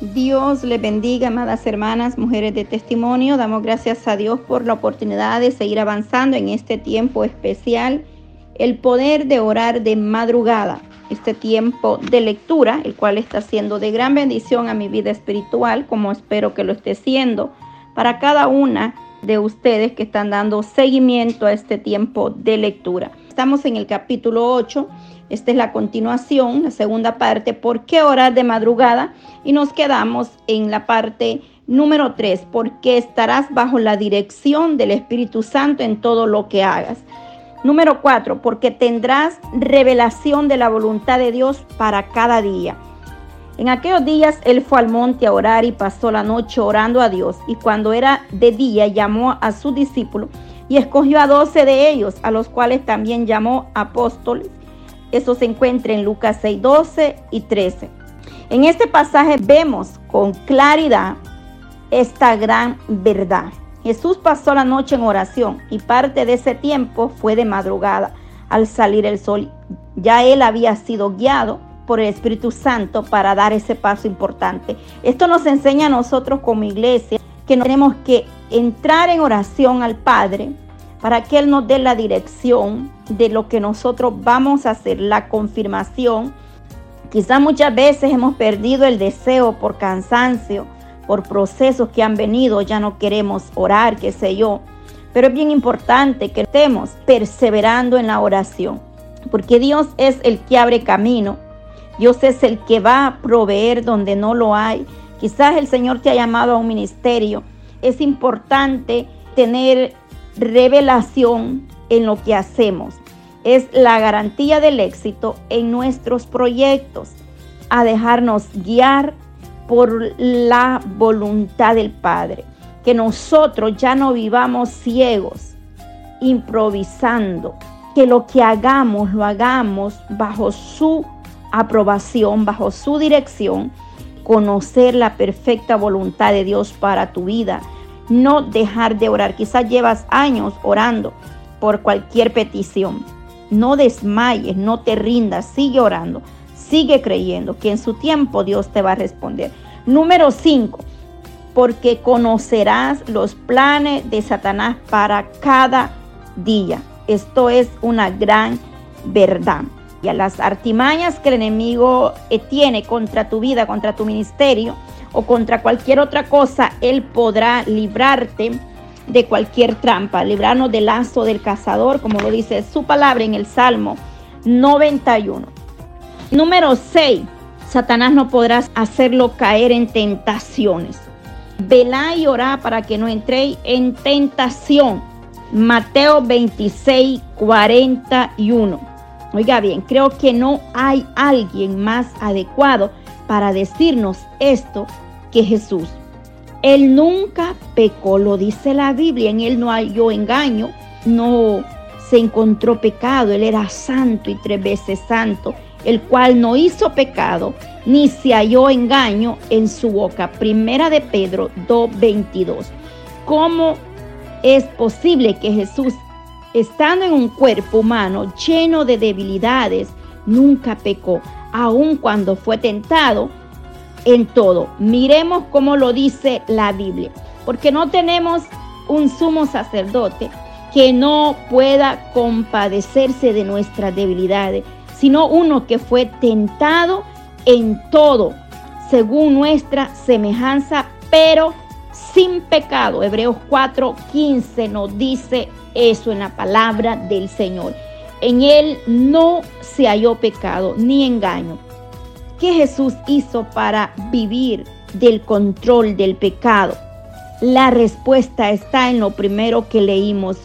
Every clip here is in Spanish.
Dios le bendiga, amadas hermanas, mujeres de testimonio. Damos gracias a Dios por la oportunidad de seguir avanzando en este tiempo especial. El poder de orar de madrugada, este tiempo de lectura, el cual está siendo de gran bendición a mi vida espiritual, como espero que lo esté siendo para cada una de ustedes que están dando seguimiento a este tiempo de lectura. Estamos en el capítulo 8 esta es la continuación, la segunda parte, ¿por qué orar de madrugada? Y nos quedamos en la parte número 3, porque estarás bajo la dirección del Espíritu Santo en todo lo que hagas. Número 4, porque tendrás revelación de la voluntad de Dios para cada día. En aquellos días él fue al monte a orar y pasó la noche orando a Dios. Y cuando era de día llamó a sus discípulos y escogió a doce de ellos, a los cuales también llamó apóstoles eso se encuentra en Lucas 6, 12 y 13. En este pasaje vemos con claridad esta gran verdad. Jesús pasó la noche en oración y parte de ese tiempo fue de madrugada al salir el sol. Ya él había sido guiado por el Espíritu Santo para dar ese paso importante. Esto nos enseña a nosotros como iglesia que tenemos que entrar en oración al Padre para que Él nos dé la dirección de lo que nosotros vamos a hacer, la confirmación. Quizás muchas veces hemos perdido el deseo por cansancio, por procesos que han venido, ya no queremos orar, qué sé yo. Pero es bien importante que estemos perseverando en la oración, porque Dios es el que abre camino, Dios es el que va a proveer donde no lo hay. Quizás el Señor te ha llamado a un ministerio. Es importante tener revelación en lo que hacemos. Es la garantía del éxito en nuestros proyectos, a dejarnos guiar por la voluntad del Padre. Que nosotros ya no vivamos ciegos, improvisando, que lo que hagamos lo hagamos bajo su aprobación, bajo su dirección, conocer la perfecta voluntad de Dios para tu vida no dejar de orar. Quizás llevas años orando por cualquier petición. No desmayes, no te rindas, sigue orando, sigue creyendo que en su tiempo Dios te va a responder. Número 5, porque conocerás los planes de Satanás para cada día. Esto es una gran verdad. Y a las artimañas que el enemigo eh, tiene contra tu vida, contra tu ministerio, o contra cualquier otra cosa, Él podrá librarte de cualquier trampa, librarnos del lazo del cazador, como lo dice su palabra en el Salmo 91. Número 6. Satanás no podrás hacerlo caer en tentaciones. Velá y orá para que no entréis en tentación. Mateo 26, 41. Oiga bien, creo que no hay alguien más adecuado para decirnos esto que Jesús. Él nunca pecó, lo dice la Biblia, en él no halló engaño, no se encontró pecado, él era santo y tres veces santo, el cual no hizo pecado, ni se halló engaño en su boca. Primera de Pedro 2.22. ¿Cómo es posible que Jesús, estando en un cuerpo humano lleno de debilidades, nunca pecó? Aun cuando fue tentado en todo. Miremos cómo lo dice la Biblia, porque no tenemos un sumo sacerdote que no pueda compadecerse de nuestras debilidades, sino uno que fue tentado en todo, según nuestra semejanza, pero sin pecado. Hebreos 4:15 nos dice eso en la palabra del Señor. En él no se halló pecado ni engaño. ¿Qué Jesús hizo para vivir del control del pecado? La respuesta está en lo primero que leímos,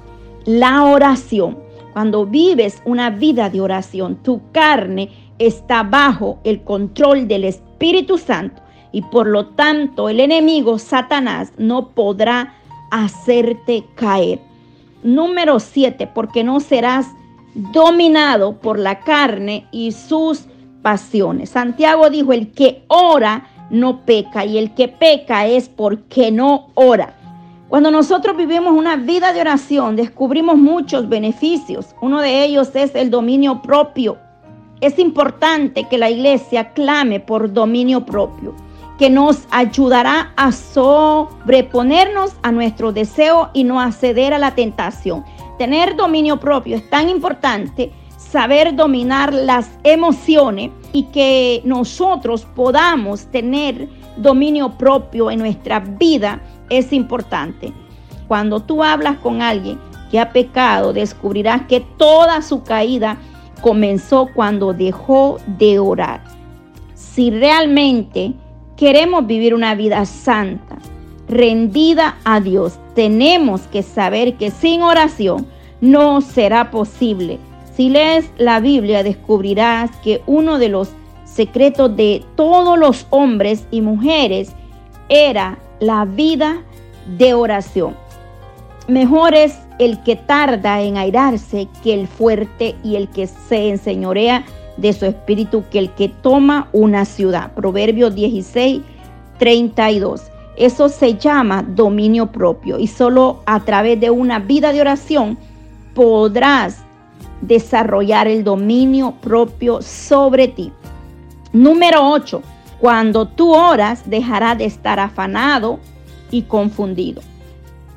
la oración. Cuando vives una vida de oración, tu carne está bajo el control del Espíritu Santo y por lo tanto el enemigo Satanás no podrá hacerte caer. Número 7, porque no serás dominado por la carne y sus pasiones. Santiago dijo, el que ora no peca y el que peca es porque no ora. Cuando nosotros vivimos una vida de oración, descubrimos muchos beneficios. Uno de ellos es el dominio propio. Es importante que la iglesia clame por dominio propio. que nos ayudará a sobreponernos a nuestro deseo y no acceder a la tentación. Tener dominio propio es tan importante, saber dominar las emociones y que nosotros podamos tener dominio propio en nuestra vida es importante. Cuando tú hablas con alguien que ha pecado, descubrirás que toda su caída comenzó cuando dejó de orar. Si realmente queremos vivir una vida santa, rendida a Dios, tenemos que saber que sin oración no será posible. Si lees la Biblia descubrirás que uno de los secretos de todos los hombres y mujeres era la vida de oración. Mejor es el que tarda en airarse que el fuerte y el que se enseñorea de su espíritu que el que toma una ciudad. Proverbios 16, 32. Eso se llama dominio propio y solo a través de una vida de oración podrás desarrollar el dominio propio sobre ti. Número 8. Cuando tú oras dejará de estar afanado y confundido.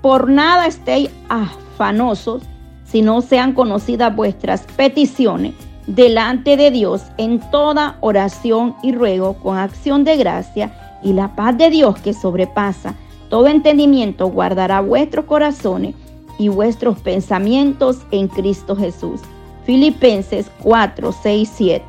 Por nada estéis afanosos si no sean conocidas vuestras peticiones delante de Dios en toda oración y ruego con acción de gracia y la paz de Dios que sobrepasa todo entendimiento guardará vuestros corazones y vuestros pensamientos en Cristo Jesús. Filipenses 4, 6, 7.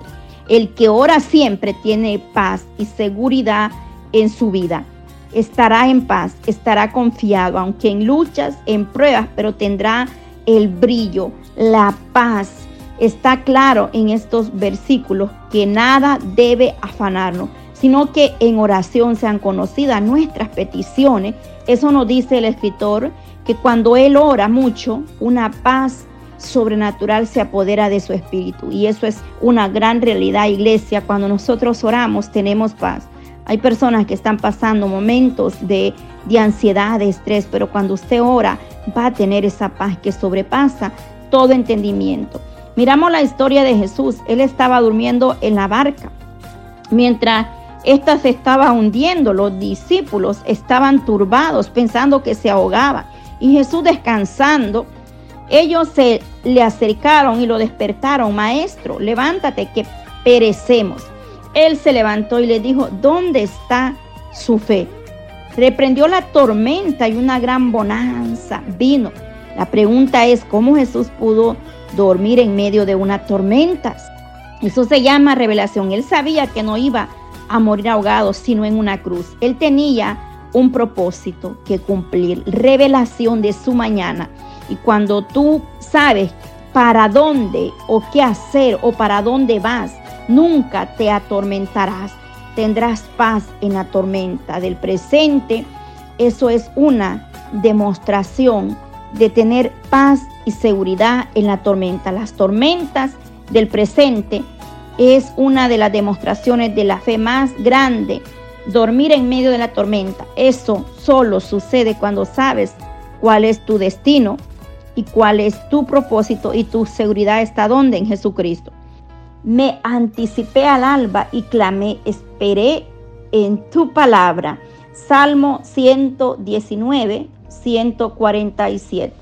El que ora siempre tiene paz y seguridad en su vida. Estará en paz, estará confiado, aunque en luchas, en pruebas, pero tendrá el brillo, la paz está claro en estos versículos que nada debe afanarnos, sino que en oración sean conocidas nuestras peticiones. Eso nos dice el escritor, que cuando él ora mucho, una paz sobrenatural se apodera de su espíritu. Y eso es una gran realidad, iglesia. Cuando nosotros oramos, tenemos paz. Hay personas que están pasando momentos de, de ansiedad, de estrés, pero cuando usted ora, va a tener esa paz que sobrepasa todo entendimiento. Miramos la historia de Jesús. Él estaba durmiendo en la barca. Mientras ésta se estaba hundiendo, los discípulos estaban turbados pensando que se ahogaba. Y Jesús descansando, ellos se le acercaron y lo despertaron. Maestro, levántate que perecemos. Él se levantó y le dijo, ¿dónde está su fe? Reprendió la tormenta y una gran bonanza vino. La pregunta es, ¿cómo Jesús pudo dormir en medio de una tormenta. Eso se llama revelación. Él sabía que no iba a morir ahogado, sino en una cruz. Él tenía un propósito que cumplir, revelación de su mañana. Y cuando tú sabes para dónde o qué hacer o para dónde vas, nunca te atormentarás. Tendrás paz en la tormenta del presente. Eso es una demostración de tener paz y seguridad en la tormenta. Las tormentas del presente es una de las demostraciones de la fe más grande. Dormir en medio de la tormenta. Eso solo sucede cuando sabes cuál es tu destino y cuál es tu propósito y tu seguridad está donde en Jesucristo. Me anticipé al alba y clamé, esperé en tu palabra. Salmo 119, 147.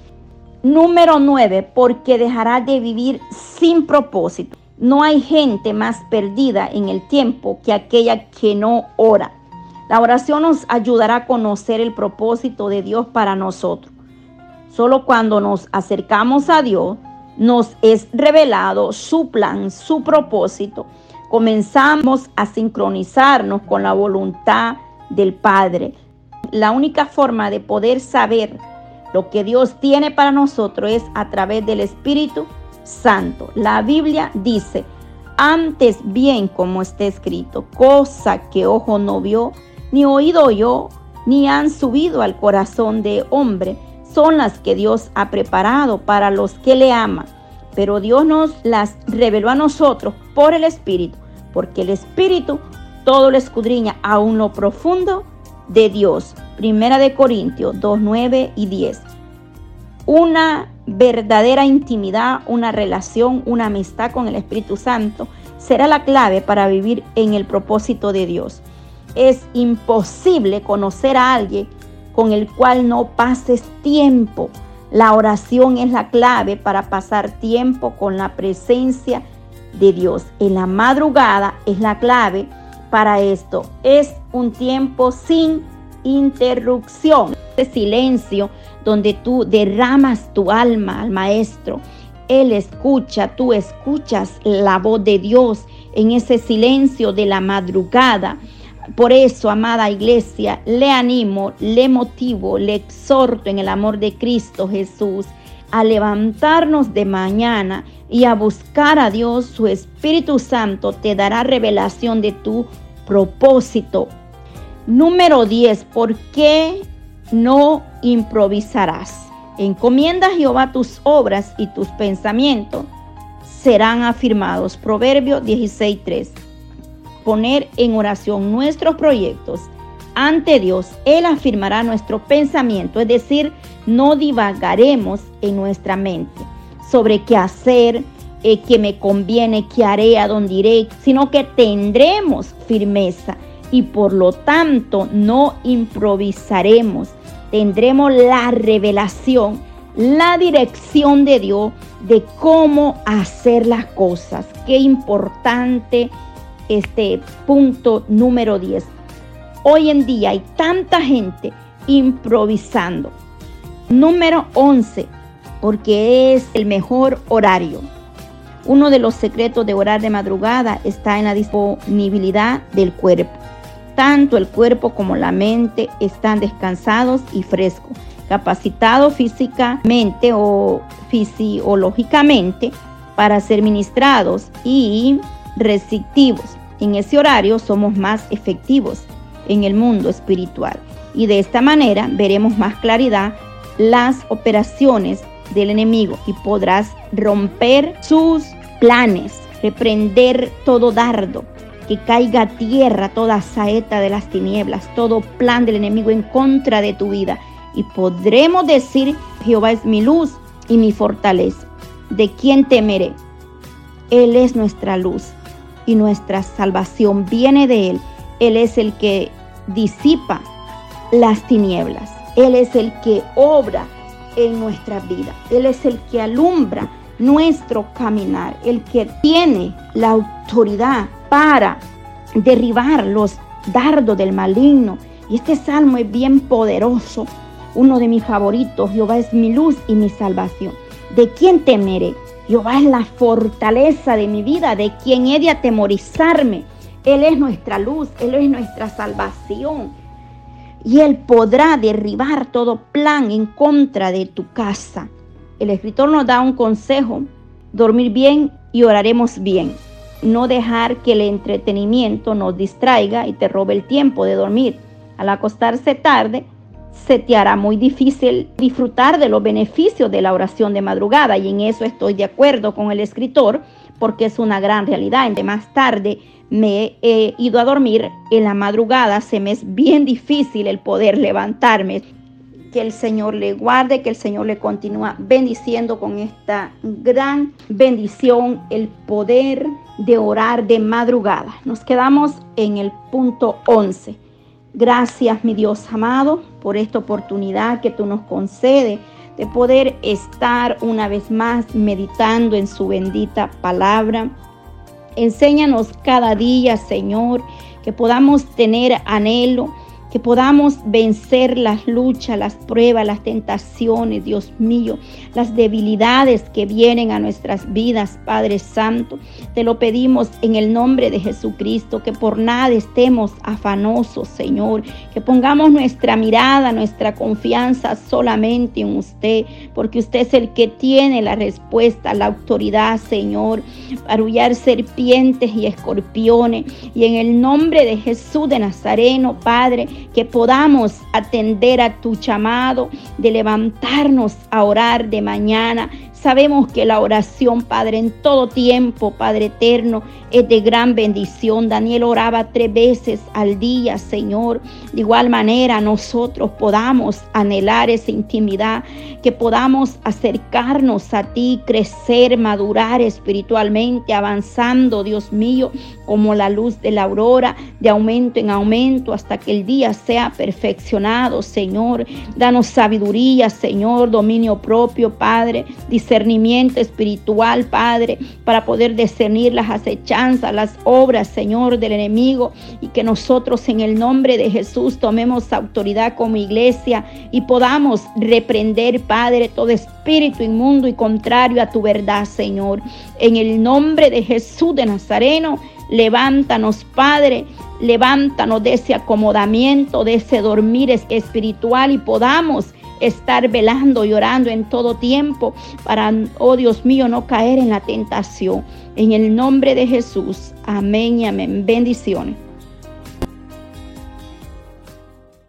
Número 9, porque dejará de vivir sin propósito. No hay gente más perdida en el tiempo que aquella que no ora. La oración nos ayudará a conocer el propósito de Dios para nosotros. Solo cuando nos acercamos a Dios, nos es revelado su plan, su propósito. Comenzamos a sincronizarnos con la voluntad del Padre. La única forma de poder saber lo que Dios tiene para nosotros es a través del Espíritu Santo. La Biblia dice, antes bien como está escrito, cosa que ojo no vio, ni oído oyó, ni han subido al corazón de hombre, son las que Dios ha preparado para los que le aman. Pero Dios nos las reveló a nosotros por el Espíritu, porque el Espíritu todo lo escudriña aún lo profundo de Dios. Primera de Corintios 2, 9 y 10. Una verdadera intimidad, una relación, una amistad con el Espíritu Santo será la clave para vivir en el propósito de Dios. Es imposible conocer a alguien con el cual no pases tiempo. La oración es la clave para pasar tiempo con la presencia de Dios. En la madrugada es la clave para esto. Es un tiempo sin interrupción. Ese silencio donde tú derramas tu alma al Maestro. Él escucha, tú escuchas la voz de Dios en ese silencio de la madrugada. Por eso, amada iglesia, le animo, le motivo, le exhorto en el amor de Cristo Jesús a levantarnos de mañana y a buscar a Dios. Su Espíritu Santo te dará revelación de tu propósito. Número 10. ¿Por qué no improvisarás? Encomienda a Jehová tus obras y tus pensamientos serán afirmados. Proverbio 16.3. Poner en oración nuestros proyectos ante Dios. Él afirmará nuestro pensamiento, es decir, no divagaremos en nuestra mente sobre qué hacer, eh, qué me conviene, qué haré, a dónde iré, sino que tendremos firmeza y por lo tanto no improvisaremos. Tendremos la revelación, la dirección de Dios de cómo hacer las cosas. Qué importante este punto número 10. Hoy en día hay tanta gente improvisando. Número 11, porque es el mejor horario. Uno de los secretos de orar de madrugada está en la disponibilidad del cuerpo. Tanto el cuerpo como la mente están descansados y frescos, capacitados físicamente o fisiológicamente para ser ministrados y receptivos. En ese horario somos más efectivos en el mundo espiritual y de esta manera veremos más claridad las operaciones del enemigo y podrás romper sus planes, reprender todo dardo, que caiga a tierra toda saeta de las tinieblas, todo plan del enemigo en contra de tu vida. Y podremos decir, Jehová es mi luz y mi fortaleza. ¿De quién temeré? Él es nuestra luz y nuestra salvación viene de Él. Él es el que disipa las tinieblas. Él es el que obra en nuestra vida. Él es el que alumbra nuestro caminar, el que tiene la autoridad para derribar los dardos del maligno. Y este salmo es bien poderoso, uno de mis favoritos. Jehová es mi luz y mi salvación. ¿De quién temeré? Jehová es la fortaleza de mi vida, de quién he de atemorizarme. Él es nuestra luz, Él es nuestra salvación y Él podrá derribar todo plan en contra de tu casa. El escritor nos da un consejo, dormir bien y oraremos bien. No dejar que el entretenimiento nos distraiga y te robe el tiempo de dormir. Al acostarse tarde, se te hará muy difícil disfrutar de los beneficios de la oración de madrugada y en eso estoy de acuerdo con el escritor porque es una gran realidad. Más tarde me he ido a dormir en la madrugada, se me es bien difícil el poder levantarme. Que el Señor le guarde, que el Señor le continúa bendiciendo con esta gran bendición, el poder de orar de madrugada. Nos quedamos en el punto 11. Gracias, mi Dios amado, por esta oportunidad que tú nos concedes de poder estar una vez más meditando en su bendita palabra. Enséñanos cada día, Señor, que podamos tener anhelo que podamos vencer las luchas, las pruebas, las tentaciones, Dios mío, las debilidades que vienen a nuestras vidas, Padre Santo. Te lo pedimos en el nombre de Jesucristo, que por nada estemos afanosos, Señor, que pongamos nuestra mirada, nuestra confianza solamente en usted, porque usted es el que tiene la respuesta, la autoridad, Señor, para huyar serpientes y escorpiones. Y en el nombre de Jesús de Nazareno, Padre, que podamos atender a tu llamado de levantarnos a orar de mañana sabemos que la oración, Padre, en todo tiempo, Padre eterno, es de gran bendición. Daniel oraba tres veces al día, Señor. De igual manera, nosotros podamos anhelar esa intimidad, que podamos acercarnos a ti, crecer, madurar espiritualmente, avanzando, Dios mío, como la luz de la aurora, de aumento en aumento, hasta que el día sea perfeccionado, Señor. Danos sabiduría, Señor, dominio propio, Padre, espiritual, Padre, para poder discernir las acechanzas, las obras, Señor, del enemigo, y que nosotros en el nombre de Jesús tomemos autoridad como iglesia y podamos reprender, Padre, todo espíritu inmundo y contrario a tu verdad, Señor. En el nombre de Jesús de Nazareno, levántanos, Padre, levántanos de ese acomodamiento, de ese dormir espiritual y podamos estar velando y orando en todo tiempo para, oh Dios mío, no caer en la tentación. En el nombre de Jesús. Amén y amén. Bendiciones.